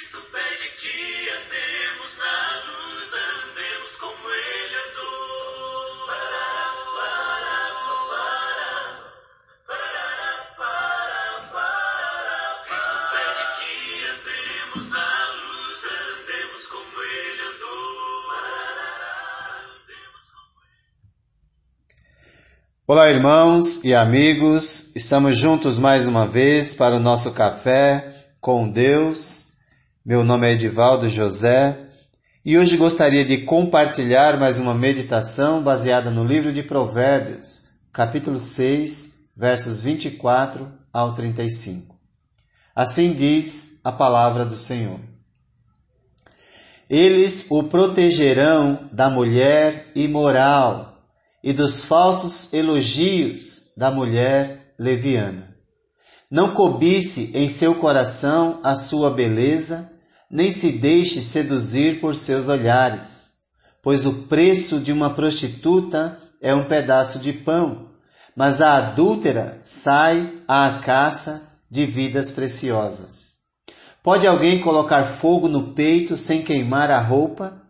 Cristo pede que andemos na luz, andemos como Ele andou. Parará, parará, parará, parará, parará, parará. Cristo pede que andemos na luz, andemos como Ele andou. Olá, irmãos e amigos, estamos juntos mais uma vez para o nosso café com Deus. Meu nome é Edivaldo José e hoje gostaria de compartilhar mais uma meditação baseada no livro de Provérbios, capítulo 6, versos 24 ao 35. Assim diz a palavra do Senhor. Eles o protegerão da mulher imoral e dos falsos elogios da mulher leviana. Não cobice em seu coração a sua beleza, nem se deixe seduzir por seus olhares, pois o preço de uma prostituta é um pedaço de pão, mas a adúltera sai à caça de vidas preciosas. Pode alguém colocar fogo no peito sem queimar a roupa?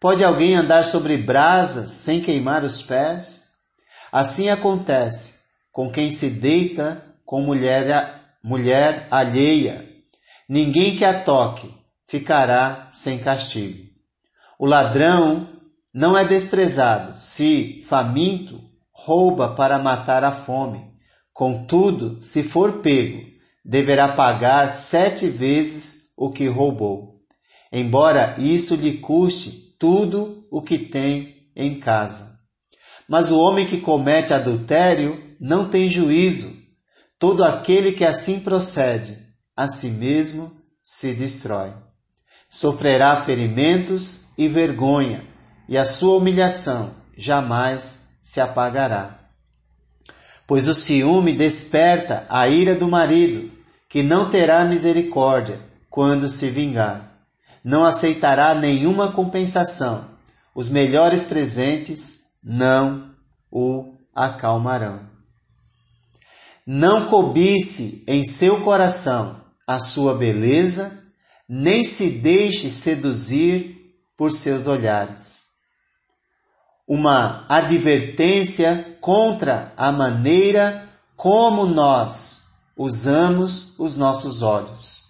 Pode alguém andar sobre brasas sem queimar os pés? Assim acontece com quem se deita com mulher, mulher alheia. Ninguém que a toque ficará sem castigo. O ladrão não é desprezado se, faminto, rouba para matar a fome. Contudo, se for pego, deverá pagar sete vezes o que roubou, embora isso lhe custe tudo o que tem em casa. Mas o homem que comete adultério não tem juízo. Todo aquele que assim procede, a si mesmo se destrói. Sofrerá ferimentos e vergonha, e a sua humilhação jamais se apagará. Pois o ciúme desperta a ira do marido, que não terá misericórdia quando se vingar. Não aceitará nenhuma compensação. Os melhores presentes não o acalmarão. Não cobice em seu coração a sua beleza, nem se deixe seduzir por seus olhares. Uma advertência contra a maneira como nós usamos os nossos olhos.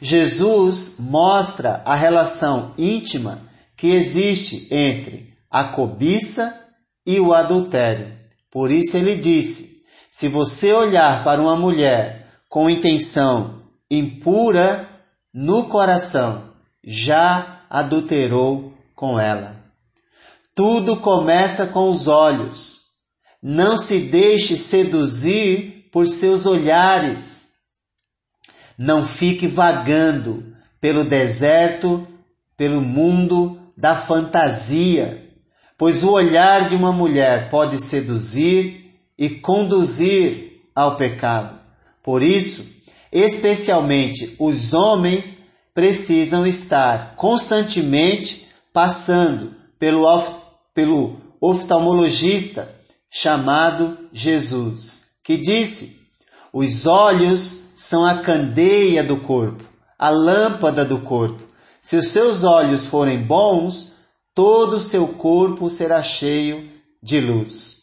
Jesus mostra a relação íntima que existe entre a cobiça e o adultério. Por isso ele disse: se você olhar para uma mulher com intenção impura no coração, já adulterou com ela. Tudo começa com os olhos. Não se deixe seduzir por seus olhares. Não fique vagando pelo deserto, pelo mundo da fantasia, pois o olhar de uma mulher pode seduzir e conduzir ao pecado. Por isso, especialmente os homens precisam estar constantemente passando pelo, pelo oftalmologista chamado Jesus, que disse: Os olhos são a candeia do corpo, a lâmpada do corpo. Se os seus olhos forem bons, todo o seu corpo será cheio de luz.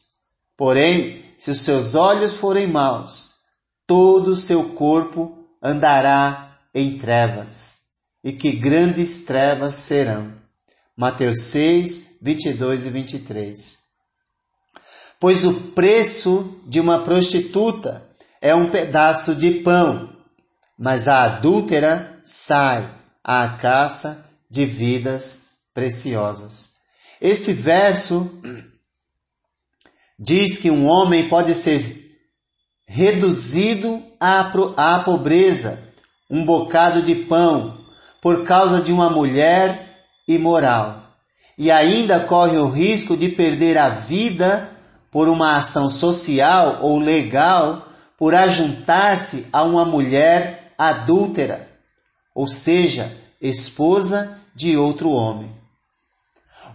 Porém, se os seus olhos forem maus, todo o seu corpo andará em trevas. E que grandes trevas serão. Mateus 6, 22 e 23. Pois o preço de uma prostituta é um pedaço de pão, mas a adúltera sai à caça de vidas preciosas. Esse verso diz que um homem pode ser reduzido à, pobreza, um bocado de pão, por causa de uma mulher imoral. E ainda corre o risco de perder a vida por uma ação social ou legal por ajuntar-se a uma mulher adúltera, ou seja, esposa de outro homem.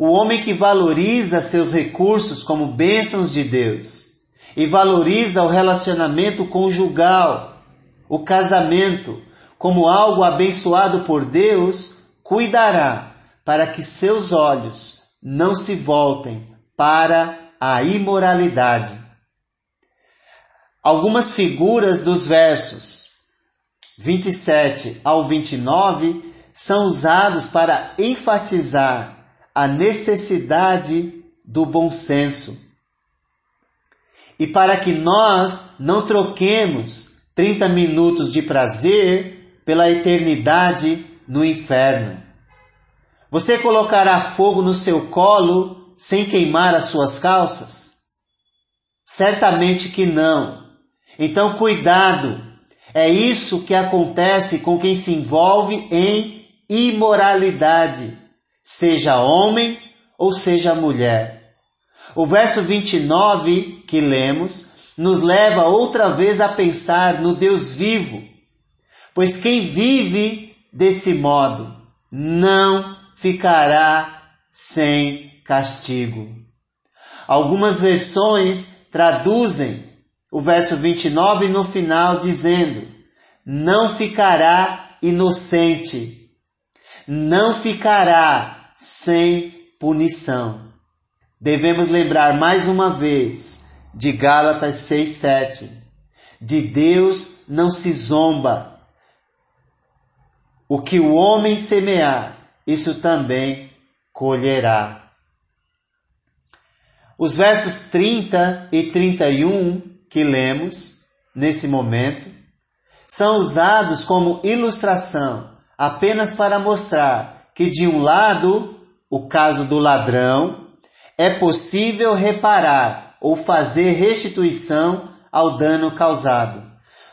O homem que valoriza seus recursos como bênçãos de Deus e valoriza o relacionamento conjugal, o casamento, como algo abençoado por Deus, cuidará para que seus olhos não se voltem para a imoralidade. Algumas figuras dos versos 27 ao 29 são usados para enfatizar a necessidade do bom senso. E para que nós não troquemos 30 minutos de prazer pela eternidade no inferno. Você colocará fogo no seu colo sem queimar as suas calças? Certamente que não. Então, cuidado. É isso que acontece com quem se envolve em imoralidade, seja homem ou seja mulher. O verso 29 que lemos nos leva outra vez a pensar no Deus vivo, pois quem vive desse modo não ficará sem castigo. Algumas versões traduzem o verso 29 no final dizendo: Não ficará inocente, não ficará sem punição. Devemos lembrar mais uma vez de Gálatas 6:7. De Deus não se zomba. O que o homem semear, isso também colherá. Os versos 30 e 31 que lemos nesse momento são usados como ilustração apenas para mostrar que, de um lado, o caso do ladrão, é possível reparar ou fazer restituição ao dano causado.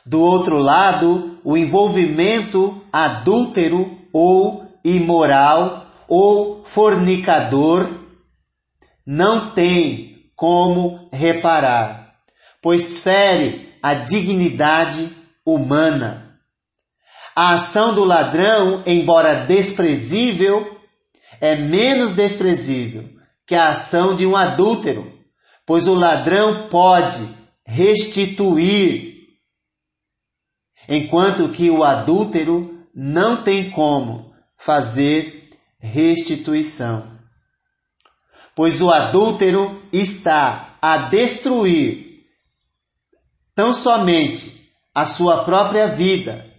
Do outro lado, o envolvimento adúltero ou imoral ou fornicador não tem como reparar pois fere a dignidade humana. A ação do ladrão, embora desprezível, é menos desprezível que a ação de um adúltero, pois o ladrão pode restituir, enquanto que o adúltero não tem como fazer restituição. Pois o adúltero está a destruir tão somente a sua própria vida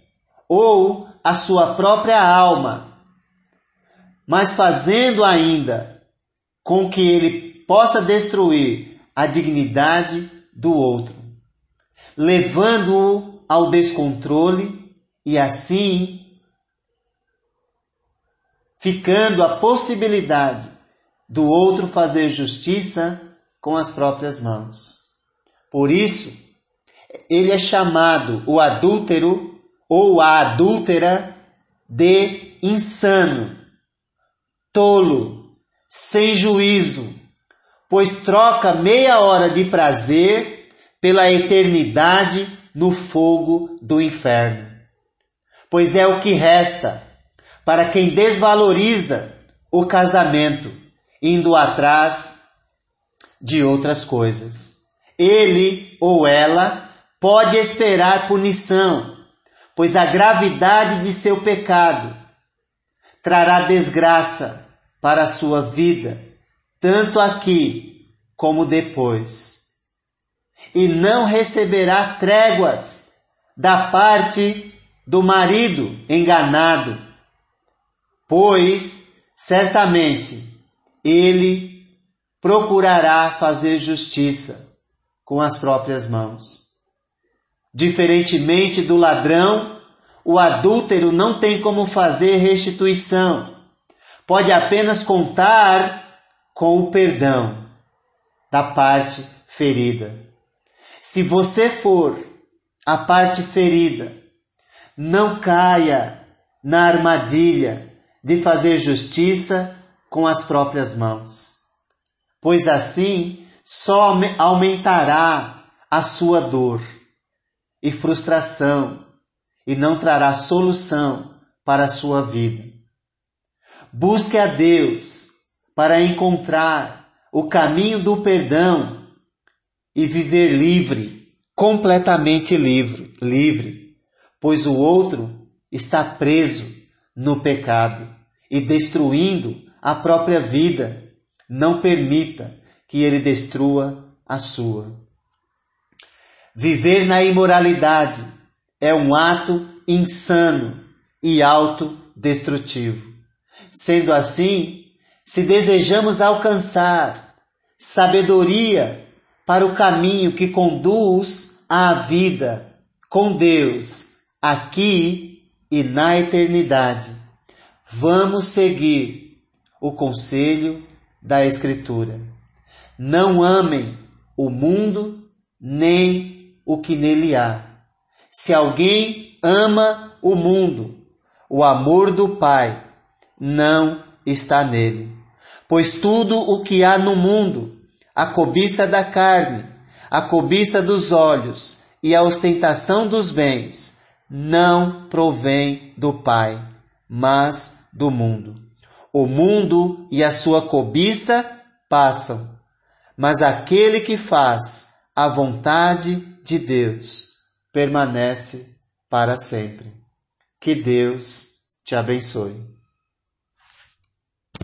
ou a sua própria alma, mas fazendo ainda com que ele possa destruir a dignidade do outro, levando-o ao descontrole e assim ficando a possibilidade do outro fazer justiça com as próprias mãos. Por isso, ele é chamado o adúltero ou a adúltera de insano, tolo, sem juízo, pois troca meia hora de prazer pela eternidade no fogo do inferno. Pois é o que resta para quem desvaloriza o casamento, indo atrás de outras coisas. Ele ou ela pode esperar punição, pois a gravidade de seu pecado trará desgraça para a sua vida, tanto aqui como depois. E não receberá tréguas da parte do marido enganado, pois certamente ele procurará fazer justiça com as próprias mãos. Diferentemente do ladrão, o adúltero não tem como fazer restituição. Pode apenas contar com o perdão da parte ferida. Se você for a parte ferida, não caia na armadilha de fazer justiça com as próprias mãos, pois assim só aumentará a sua dor e frustração e não trará solução para a sua vida. Busque a Deus para encontrar o caminho do perdão e viver livre, completamente livre, livre, pois o outro está preso no pecado e destruindo a própria vida. Não permita que ele destrua a sua. Viver na imoralidade é um ato insano e autodestrutivo. Sendo assim, se desejamos alcançar sabedoria para o caminho que conduz à vida com Deus, aqui e na eternidade, vamos seguir o conselho da Escritura. Não amem o mundo nem o que nele há. Se alguém ama o mundo, o amor do Pai não está nele. Pois tudo o que há no mundo, a cobiça da carne, a cobiça dos olhos e a ostentação dos bens, não provém do Pai, mas do mundo. O mundo e a sua cobiça passam, mas aquele que faz a vontade de Deus permanece para sempre. Que Deus te abençoe.